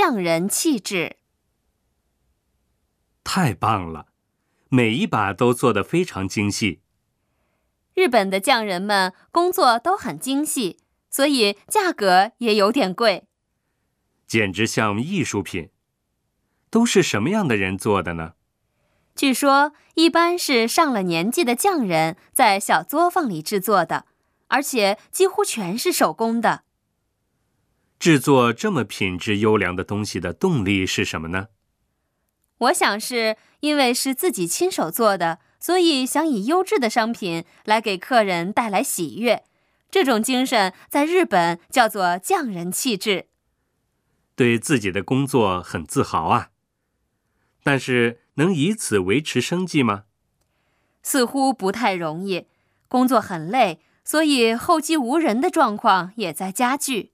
匠人气质。太棒了，每一把都做得非常精细。日本的匠人们工作都很精细，所以价格也有点贵。简直像艺术品。都是什么样的人做的呢？据说一般是上了年纪的匠人在小作坊里制作的，而且几乎全是手工的。制作这么品质优良的东西的动力是什么呢？我想是因为是自己亲手做的，所以想以优质的商品来给客人带来喜悦。这种精神在日本叫做匠人气质。对自己的工作很自豪啊！但是能以此维持生计吗？似乎不太容易，工作很累，所以后继无人的状况也在加剧。